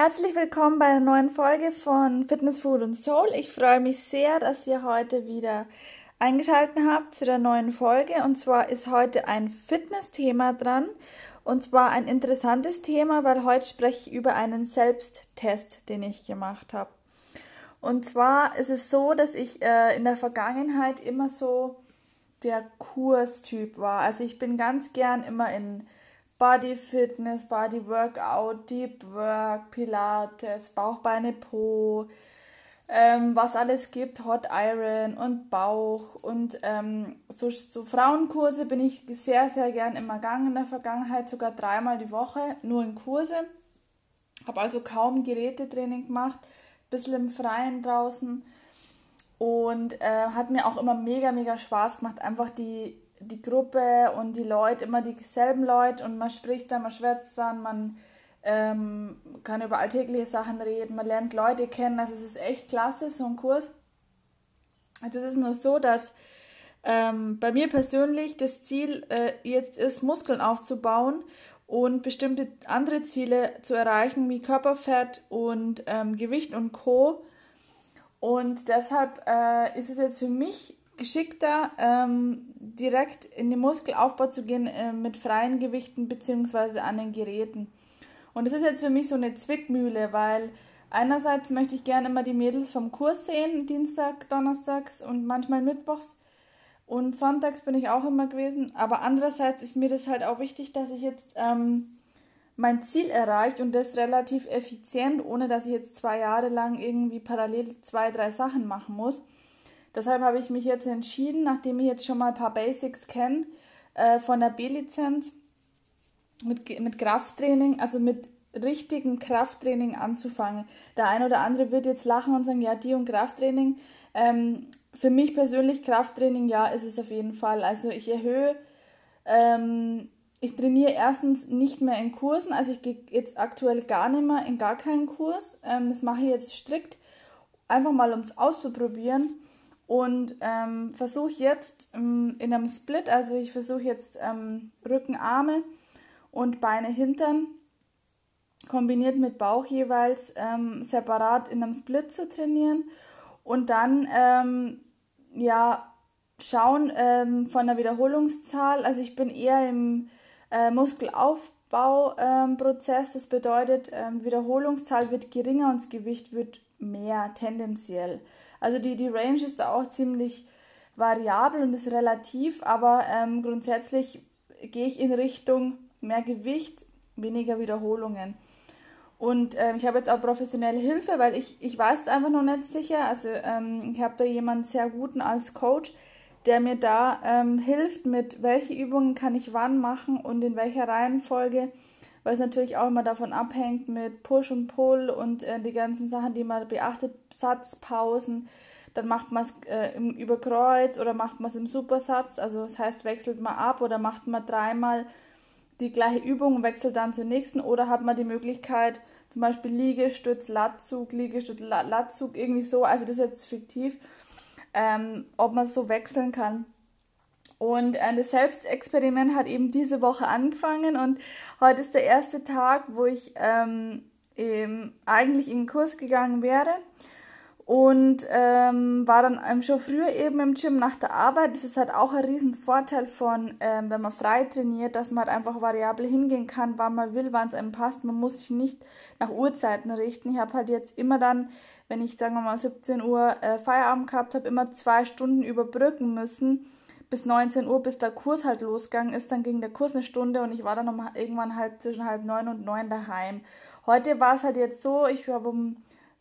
Herzlich willkommen bei einer neuen Folge von Fitness, Food und Soul. Ich freue mich sehr, dass ihr heute wieder eingeschaltet habt zu der neuen Folge. Und zwar ist heute ein Fitness-Thema dran. Und zwar ein interessantes Thema, weil heute spreche ich über einen Selbsttest, den ich gemacht habe. Und zwar ist es so, dass ich äh, in der Vergangenheit immer so der Kurstyp war. Also ich bin ganz gern immer in Body Fitness, Body Workout, Deep Work, Pilates, Bauchbeine Po, ähm, was alles gibt, Hot Iron und Bauch und ähm, so, so Frauenkurse bin ich sehr, sehr gern immer gegangen in der Vergangenheit, sogar dreimal die Woche, nur in Kurse. Habe also kaum Gerätetraining gemacht, ein bisschen im Freien draußen und äh, hat mir auch immer mega, mega Spaß gemacht, einfach die die Gruppe und die Leute, immer dieselben Leute und man spricht dann, man schwätzt dann, man ähm, kann über alltägliche Sachen reden, man lernt Leute kennen, also es ist echt klasse, so ein Kurs. Das ist nur so, dass ähm, bei mir persönlich das Ziel äh, jetzt ist, Muskeln aufzubauen und bestimmte andere Ziele zu erreichen, wie Körperfett und ähm, Gewicht und Co. Und deshalb äh, ist es jetzt für mich geschickter, ähm, direkt in den Muskelaufbau zu gehen äh, mit freien Gewichten bzw. an den Geräten. Und das ist jetzt für mich so eine Zwickmühle, weil einerseits möchte ich gerne immer die Mädels vom Kurs sehen, Dienstag, Donnerstags und manchmal Mittwochs. Und sonntags bin ich auch immer gewesen. Aber andererseits ist mir das halt auch wichtig, dass ich jetzt ähm, mein Ziel erreiche und das relativ effizient, ohne dass ich jetzt zwei Jahre lang irgendwie parallel zwei, drei Sachen machen muss. Deshalb habe ich mich jetzt entschieden, nachdem ich jetzt schon mal ein paar Basics kenne, äh, von der B-Lizenz mit, mit Krafttraining, also mit richtigem Krafttraining anzufangen. Der eine oder andere wird jetzt lachen und sagen, ja, die und Krafttraining. Ähm, für mich persönlich Krafttraining, ja, ist es auf jeden Fall. Also ich erhöhe, ähm, ich trainiere erstens nicht mehr in Kursen, also ich gehe jetzt aktuell gar nicht mehr in gar keinen Kurs. Ähm, das mache ich jetzt strikt, einfach mal um es auszuprobieren und ähm, versuche jetzt ähm, in einem Split, also ich versuche jetzt ähm, Rücken, Arme und Beine, Hintern kombiniert mit Bauch jeweils ähm, separat in einem Split zu trainieren und dann ähm, ja schauen ähm, von der Wiederholungszahl. Also ich bin eher im äh, Muskelaufbauprozess. das bedeutet, Wiederholungszahl wird geringer und das Gewicht wird mehr tendenziell. Also die, die Range ist da auch ziemlich variabel und ist relativ, aber ähm, grundsätzlich gehe ich in Richtung mehr Gewicht, weniger Wiederholungen. Und ähm, ich habe jetzt auch professionelle Hilfe, weil ich, ich weiß es einfach noch nicht sicher. Also ähm, ich habe da jemanden sehr guten als Coach, der mir da ähm, hilft, mit welche Übungen kann ich wann machen und in welcher Reihenfolge weil es natürlich auch immer davon abhängt mit Push und Pull und äh, die ganzen Sachen, die man beachtet, Satzpausen. Dann macht man es äh, im Überkreuz oder macht man es im Supersatz, also das heißt, wechselt man ab oder macht man dreimal die gleiche Übung und wechselt dann zur nächsten oder hat man die Möglichkeit, zum Beispiel Liegestütz, Latzug, Liegestütz, Latzug, irgendwie so, also das ist jetzt fiktiv, ähm, ob man so wechseln kann. Und äh, das Selbstexperiment hat eben diese Woche angefangen und heute ist der erste Tag, wo ich ähm, eben eigentlich in den Kurs gegangen wäre und ähm, war dann schon früher eben im Gym nach der Arbeit. Das ist halt auch ein riesen Vorteil von, ähm, wenn man frei trainiert, dass man halt einfach variabel hingehen kann, wann man will, wann es einem passt. Man muss sich nicht nach Uhrzeiten richten. Ich habe halt jetzt immer dann, wenn ich sagen wir mal 17 Uhr äh, Feierabend gehabt habe, immer zwei Stunden überbrücken müssen bis 19 Uhr, bis der Kurs halt losgegangen ist. Dann ging der Kurs eine Stunde und ich war dann um, irgendwann halt zwischen halb neun und neun daheim. Heute war es halt jetzt so, ich habe um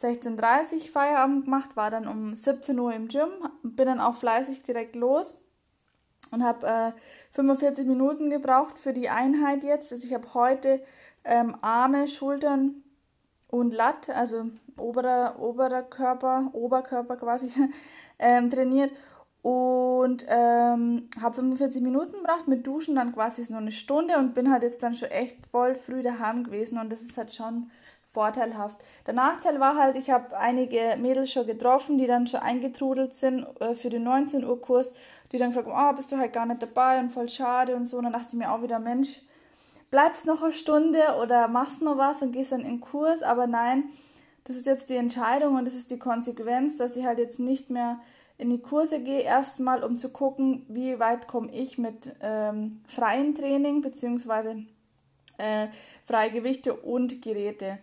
16.30 Uhr Feierabend gemacht, war dann um 17 Uhr im Gym, bin dann auch fleißig direkt los und habe äh, 45 Minuten gebraucht für die Einheit jetzt. Also ich habe heute ähm, Arme, Schultern und Latt, also oberer, oberer Körper, Oberkörper quasi, ähm, trainiert und ähm, habe 45 Minuten gebraucht mit Duschen, dann quasi ist nur eine Stunde und bin halt jetzt dann schon echt voll früh daheim gewesen und das ist halt schon vorteilhaft. Der Nachteil war halt, ich habe einige Mädels schon getroffen, die dann schon eingetrudelt sind äh, für den 19 Uhr Kurs, die dann gefragt haben, oh, bist du halt gar nicht dabei und voll schade und so. Und dann dachte ich mir auch wieder, Mensch, bleibst noch eine Stunde oder machst noch was und gehst dann in den Kurs, aber nein, das ist jetzt die Entscheidung und das ist die Konsequenz, dass ich halt jetzt nicht mehr in die Kurse gehe, erstmal um zu gucken, wie weit komme ich mit ähm, freiem Training bzw. Äh, freie Gewichte und Geräte.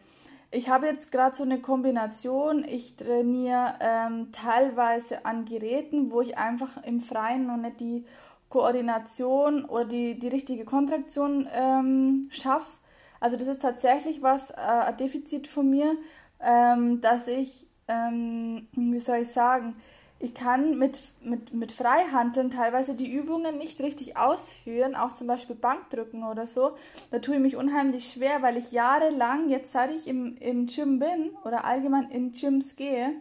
Ich habe jetzt gerade so eine Kombination. Ich trainiere ähm, teilweise an Geräten, wo ich einfach im Freien noch nicht die Koordination oder die, die richtige Kontraktion ähm, schaffe. Also das ist tatsächlich was, äh, ein Defizit von mir, ähm, dass ich, ähm, wie soll ich sagen, ich kann mit, mit, mit Freihandeln teilweise die Übungen nicht richtig ausführen, auch zum Beispiel Bankdrücken oder so. Da tue ich mich unheimlich schwer, weil ich jahrelang, jetzt seit ich im, im Gym bin oder allgemein in Gyms gehe,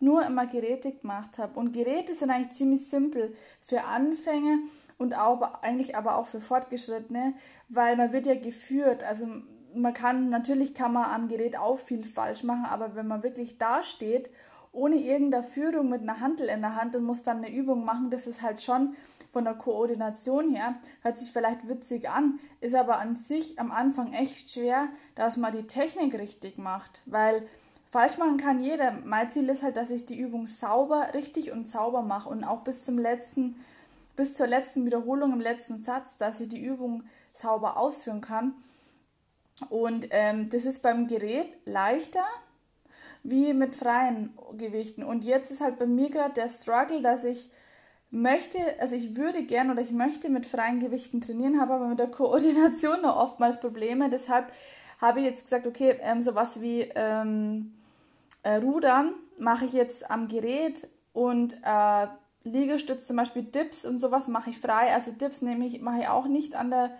nur immer Geräte gemacht habe. Und Geräte sind eigentlich ziemlich simpel für Anfänger und auch eigentlich aber auch für Fortgeschrittene, weil man wird ja geführt. Also man kann, natürlich kann man am Gerät auch viel falsch machen, aber wenn man wirklich da steht ohne irgendeine Führung mit einer Handel in der Hand und muss dann eine Übung machen. Das ist halt schon von der Koordination her, hört sich vielleicht witzig an, ist aber an sich am Anfang echt schwer, dass man die Technik richtig macht, weil falsch machen kann jeder. Mein Ziel ist halt, dass ich die Übung sauber, richtig und sauber mache und auch bis zum letzten, bis zur letzten Wiederholung im letzten Satz, dass ich die Übung sauber ausführen kann. Und ähm, das ist beim Gerät leichter, wie mit freien Gewichten. Und jetzt ist halt bei mir gerade der Struggle, dass ich möchte, also ich würde gern oder ich möchte mit freien Gewichten trainieren, habe aber mit der Koordination noch oftmals Probleme. Deshalb habe ich jetzt gesagt, okay, ähm, sowas wie ähm, äh, Rudern mache ich jetzt am Gerät und äh, Liegestütz, zum Beispiel Dips und sowas mache ich frei. Also Dips nehme ich, mache ich auch nicht an der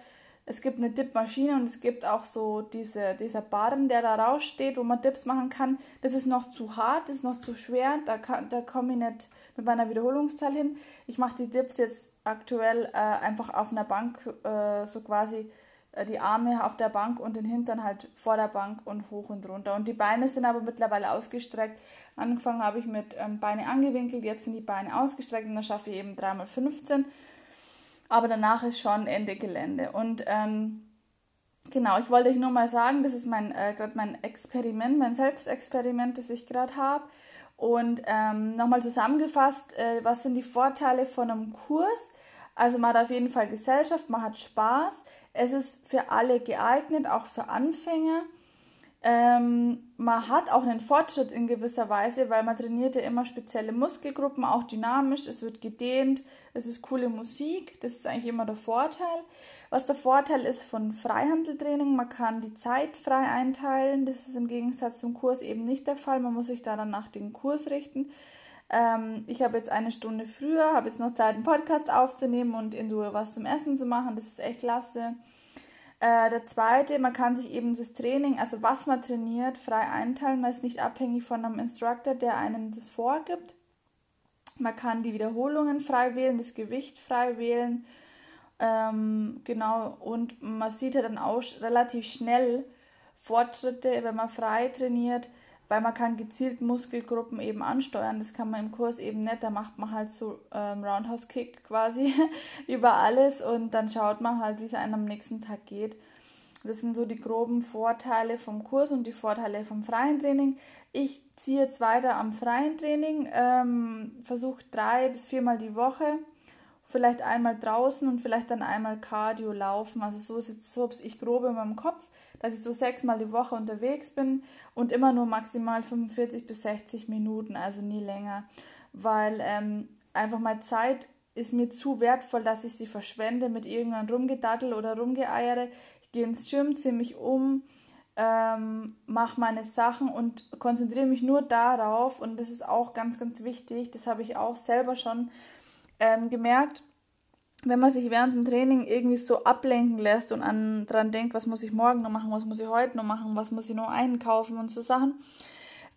es gibt eine Dip-Maschine und es gibt auch so diese, dieser Barren, der da raussteht, wo man Dips machen kann. Das ist noch zu hart, ist noch zu schwer, da, da komme ich nicht mit meiner Wiederholungszahl hin. Ich mache die Dips jetzt aktuell äh, einfach auf einer Bank, äh, so quasi äh, die Arme auf der Bank und den Hintern halt vor der Bank und hoch und runter. Und die Beine sind aber mittlerweile ausgestreckt. Angefangen habe ich mit ähm, Beine angewinkelt, jetzt sind die Beine ausgestreckt und dann schaffe ich eben 3x15 aber danach ist schon Ende Gelände. Und ähm, genau, ich wollte euch nur mal sagen, das ist mein äh, gerade mein Experiment, mein Selbstexperiment, das ich gerade habe. Und ähm, nochmal zusammengefasst, äh, was sind die Vorteile von einem Kurs? Also man hat auf jeden Fall Gesellschaft, man hat Spaß. Es ist für alle geeignet, auch für Anfänger. Ähm, man hat auch einen Fortschritt in gewisser Weise, weil man trainiert ja immer spezielle Muskelgruppen, auch dynamisch, es wird gedehnt, es ist coole Musik, das ist eigentlich immer der Vorteil. Was der Vorteil ist von Freihandeltraining, man kann die Zeit frei einteilen, das ist im Gegensatz zum Kurs eben nicht der Fall, man muss sich da dann nach dem Kurs richten. Ähm, ich habe jetzt eine Stunde früher, habe jetzt noch Zeit, einen Podcast aufzunehmen und in Ruhe was zum Essen zu machen, das ist echt klasse. Äh, der zweite, man kann sich eben das Training, also was man trainiert, frei einteilen. Man ist nicht abhängig von einem Instructor, der einem das vorgibt. Man kann die Wiederholungen frei wählen, das Gewicht frei wählen. Ähm, genau, und man sieht ja dann auch relativ schnell Fortschritte, wenn man frei trainiert weil man kann gezielt Muskelgruppen eben ansteuern. Das kann man im Kurs eben nicht. Da macht man halt so ähm, Roundhouse Kick quasi über alles und dann schaut man halt, wie es einem am nächsten Tag geht. Das sind so die groben Vorteile vom Kurs und die Vorteile vom freien Training. Ich ziehe jetzt weiter am freien Training, ähm, versuche drei bis viermal die Woche, vielleicht einmal draußen und vielleicht dann einmal Cardio laufen. Also so ist jetzt so ich grob in meinem Kopf dass ich so sechsmal die Woche unterwegs bin und immer nur maximal 45 bis 60 Minuten, also nie länger, weil ähm, einfach mal Zeit ist mir zu wertvoll, dass ich sie verschwende mit irgendwann rumgedattel oder rumgeeiere. Ich gehe ins Gym, ziehe mich um, ähm, mache meine Sachen und konzentriere mich nur darauf und das ist auch ganz, ganz wichtig. Das habe ich auch selber schon ähm, gemerkt wenn man sich während dem Training irgendwie so ablenken lässt und an dran denkt, was muss ich morgen noch machen, was muss ich heute noch machen, was muss ich noch einkaufen und so Sachen,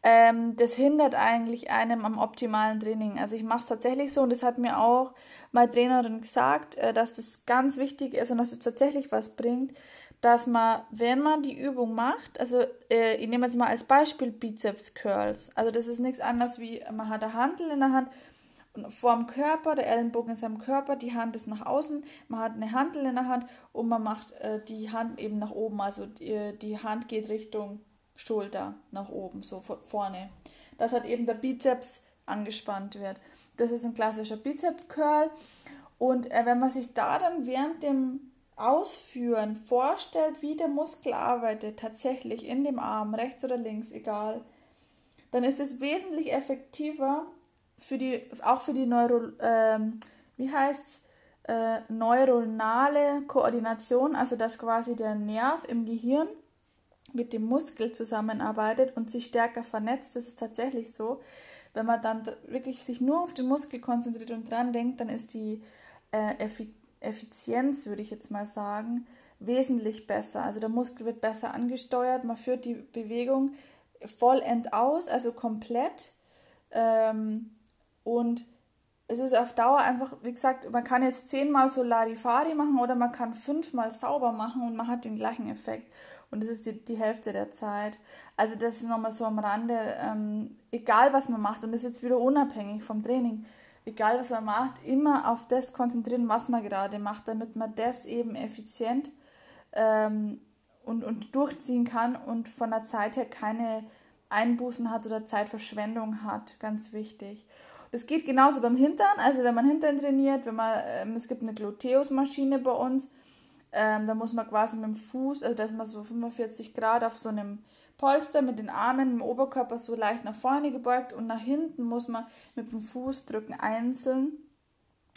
ähm, das hindert eigentlich einem am optimalen Training. Also ich mache es tatsächlich so und das hat mir auch meine Trainerin gesagt, äh, dass das ganz wichtig ist und dass es tatsächlich was bringt, dass man, wenn man die Übung macht, also äh, ich nehme jetzt mal als Beispiel Bizeps Curls, also das ist nichts anderes wie, man hat eine Handel in der Hand vorm Körper, der Ellenbogen ist am Körper, die Hand ist nach außen, man hat eine Handel in der Hand und man macht äh, die Hand eben nach oben. Also die, die Hand geht Richtung Schulter nach oben, so vorne. Dass halt eben der Bizeps angespannt wird. Das ist ein klassischer Bizep-Curl. Und äh, wenn man sich da dann während dem Ausführen vorstellt, wie der Muskel arbeitet, tatsächlich in dem Arm, rechts oder links, egal, dann ist es wesentlich effektiver für die, auch für die Neuro, ähm, wie heißt äh, neuronale Koordination, also dass quasi der Nerv im Gehirn mit dem Muskel zusammenarbeitet und sich stärker vernetzt. Das ist tatsächlich so. Wenn man dann wirklich sich nur auf den Muskel konzentriert und dran denkt, dann ist die äh, Effizienz, würde ich jetzt mal sagen, wesentlich besser. Also der Muskel wird besser angesteuert, man führt die Bewegung vollend aus, also komplett. Ähm, und es ist auf Dauer einfach, wie gesagt, man kann jetzt zehnmal so Larifari machen oder man kann fünfmal sauber machen und man hat den gleichen Effekt. Und das ist die, die Hälfte der Zeit. Also das ist nochmal so am Rande, ähm, egal was man macht, und das ist jetzt wieder unabhängig vom Training, egal was man macht, immer auf das konzentrieren, was man gerade macht, damit man das eben effizient ähm, und, und durchziehen kann und von der Zeit her keine Einbußen hat oder Zeitverschwendung hat. Ganz wichtig. Das geht genauso beim Hintern, also wenn man Hintern trainiert, wenn man, ähm, es gibt eine Gluteusmaschine bei uns, ähm, da muss man quasi mit dem Fuß, also da ist man so 45 Grad auf so einem Polster mit den Armen im Oberkörper so leicht nach vorne gebeugt und nach hinten muss man mit dem Fuß drücken einzeln.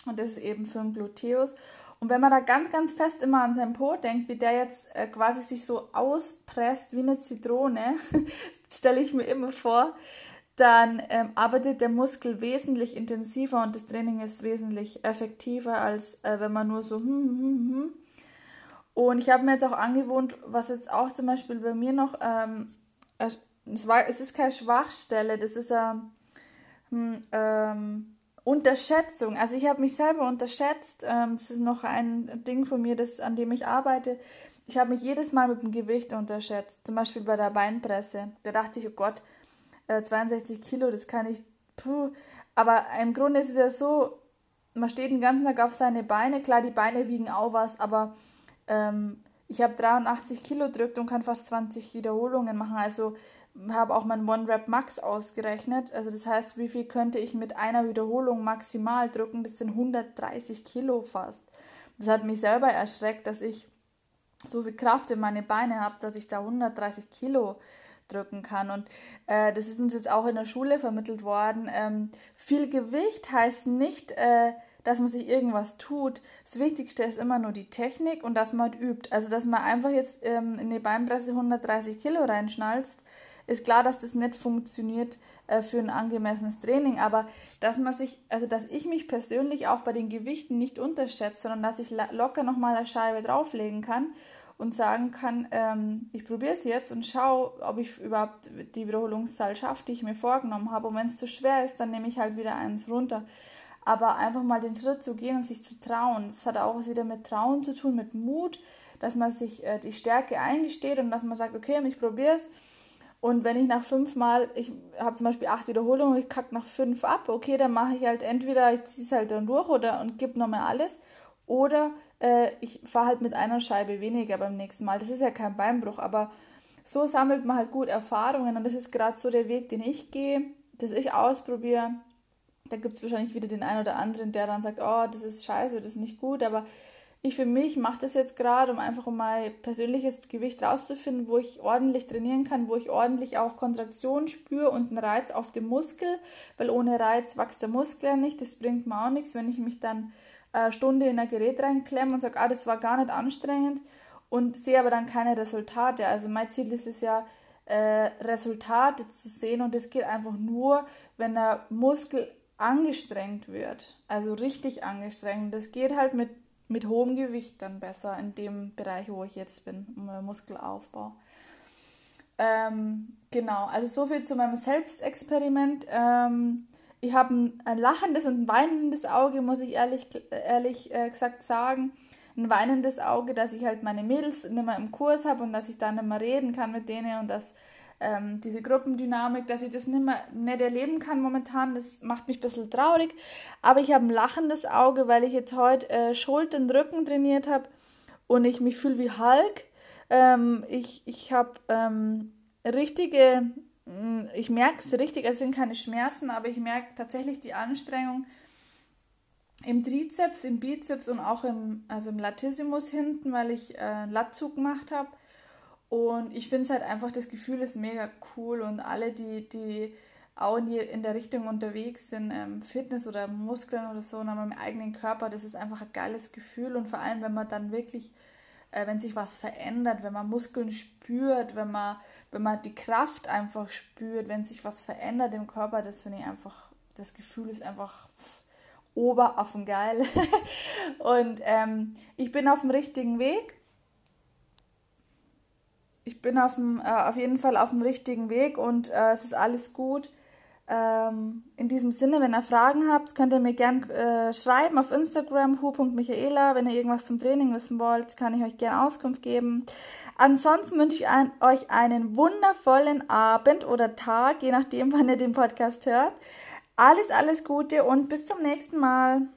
Und das ist eben für den Gluteus. Und wenn man da ganz, ganz fest immer an seinen Po denkt, wie der jetzt äh, quasi sich so auspresst wie eine Zitrone, stelle ich mir immer vor, dann ähm, arbeitet der Muskel wesentlich intensiver und das Training ist wesentlich effektiver, als äh, wenn man nur so hm, hm, hm, hm. Und ich habe mir jetzt auch angewohnt, was jetzt auch zum Beispiel bei mir noch, ähm, es, war, es ist keine Schwachstelle, das ist eine ähm, ähm, Unterschätzung. Also ich habe mich selber unterschätzt. Ähm, das ist noch ein Ding von mir, das, an dem ich arbeite. Ich habe mich jedes Mal mit dem Gewicht unterschätzt. Zum Beispiel bei der Beinpresse. Da dachte ich, oh Gott, 62 äh, Kilo, das kann ich, puh. Aber im Grunde ist es ja so, man steht den ganzen Tag auf seine Beine. Klar, die Beine wiegen auch was, aber ähm, ich habe 83 Kilo drückt und kann fast 20 Wiederholungen machen. Also habe auch mein One Rep Max ausgerechnet. Also das heißt, wie viel könnte ich mit einer Wiederholung maximal drücken? Das sind 130 Kilo fast. Das hat mich selber erschreckt, dass ich so viel Kraft in meine Beine habe, dass ich da 130 Kilo drücken kann. Und äh, das ist uns jetzt auch in der Schule vermittelt worden. Ähm, viel Gewicht heißt nicht, äh, dass man sich irgendwas tut. Das Wichtigste ist immer nur die Technik und dass man übt. Also, dass man einfach jetzt ähm, in die Beinpresse 130 Kilo reinschnalzt, ist klar, dass das nicht funktioniert äh, für ein angemessenes Training, aber dass man sich, also dass ich mich persönlich auch bei den Gewichten nicht unterschätze, sondern dass ich locker nochmal eine Scheibe drauflegen kann und sagen kann, ähm, ich probiere es jetzt und schaue, ob ich überhaupt die Wiederholungszahl schaffe, die ich mir vorgenommen habe. Und wenn es zu schwer ist, dann nehme ich halt wieder eins runter. Aber einfach mal den Schritt zu gehen und sich zu trauen, das hat auch was wieder mit Trauen zu tun, mit Mut, dass man sich äh, die Stärke eingesteht und dass man sagt, okay, ich probiere es. Und wenn ich nach fünf Mal, ich habe zum Beispiel acht Wiederholungen, ich kacke nach fünf ab, okay, dann mache ich halt entweder, ich ziehe es halt dann durch oder und gebe nochmal alles. Oder äh, ich fahre halt mit einer Scheibe weniger beim nächsten Mal. Das ist ja kein Beinbruch, aber so sammelt man halt gut Erfahrungen und das ist gerade so der Weg, den ich gehe, dass ich ausprobiere da gibt es wahrscheinlich wieder den einen oder anderen, der dann sagt, oh, das ist scheiße, das ist nicht gut, aber ich für mich mache das jetzt gerade, um einfach mein persönliches Gewicht rauszufinden, wo ich ordentlich trainieren kann, wo ich ordentlich auch Kontraktion spüre und einen Reiz auf dem Muskel, weil ohne Reiz wächst der Muskel ja nicht, das bringt mir auch nichts, wenn ich mich dann eine Stunde in ein Gerät reinklemme und sage, ah, das war gar nicht anstrengend und sehe aber dann keine Resultate. Also mein Ziel ist es ja, äh, Resultate zu sehen und das geht einfach nur, wenn der Muskel angestrengt wird, also richtig angestrengt, das geht halt mit, mit hohem Gewicht dann besser in dem Bereich, wo ich jetzt bin, Muskelaufbau. Ähm, genau, also so viel zu meinem Selbstexperiment. Ähm, ich habe ein, ein, lachendes und ein weinendes Auge, muss ich ehrlich, ehrlich äh, gesagt sagen. Ein weinendes Auge, dass ich halt meine Mädels nicht mehr im Kurs habe und dass ich dann nicht mehr reden kann mit denen und dass ähm, diese Gruppendynamik, dass ich das nicht mehr nicht erleben kann momentan. Das macht mich ein bisschen traurig. Aber ich habe ein lachendes Auge, weil ich jetzt heute äh, Schultern, Rücken trainiert habe und ich mich fühle wie Hulk. Ähm, ich ich habe ähm, richtige, ich merke es richtig, es sind keine Schmerzen, aber ich merke tatsächlich die Anstrengung im Trizeps, im Bizeps und auch im, also im Latissimus hinten, weil ich äh, einen Latzug gemacht habe. Und ich finde es halt einfach, das Gefühl ist mega cool und alle, die, die auch in, die, in der Richtung unterwegs sind, ähm, Fitness oder Muskeln oder so, und haben im eigenen Körper, das ist einfach ein geiles Gefühl und vor allem, wenn man dann wirklich, äh, wenn sich was verändert, wenn man Muskeln spürt, wenn man, wenn man die Kraft einfach spürt, wenn sich was verändert im Körper, das finde ich einfach, das Gefühl ist einfach oberaffengeil. und ähm, ich bin auf dem richtigen Weg ich bin auf, dem, äh, auf jeden Fall auf dem richtigen Weg und äh, es ist alles gut. Ähm, in diesem Sinne, wenn ihr Fragen habt, könnt ihr mir gerne äh, schreiben auf Instagram hu.michaela. Wenn ihr irgendwas zum Training wissen wollt, kann ich euch gerne Auskunft geben. Ansonsten wünsche ich ein, euch einen wundervollen Abend oder Tag, je nachdem, wann ihr den Podcast hört. Alles, alles Gute und bis zum nächsten Mal.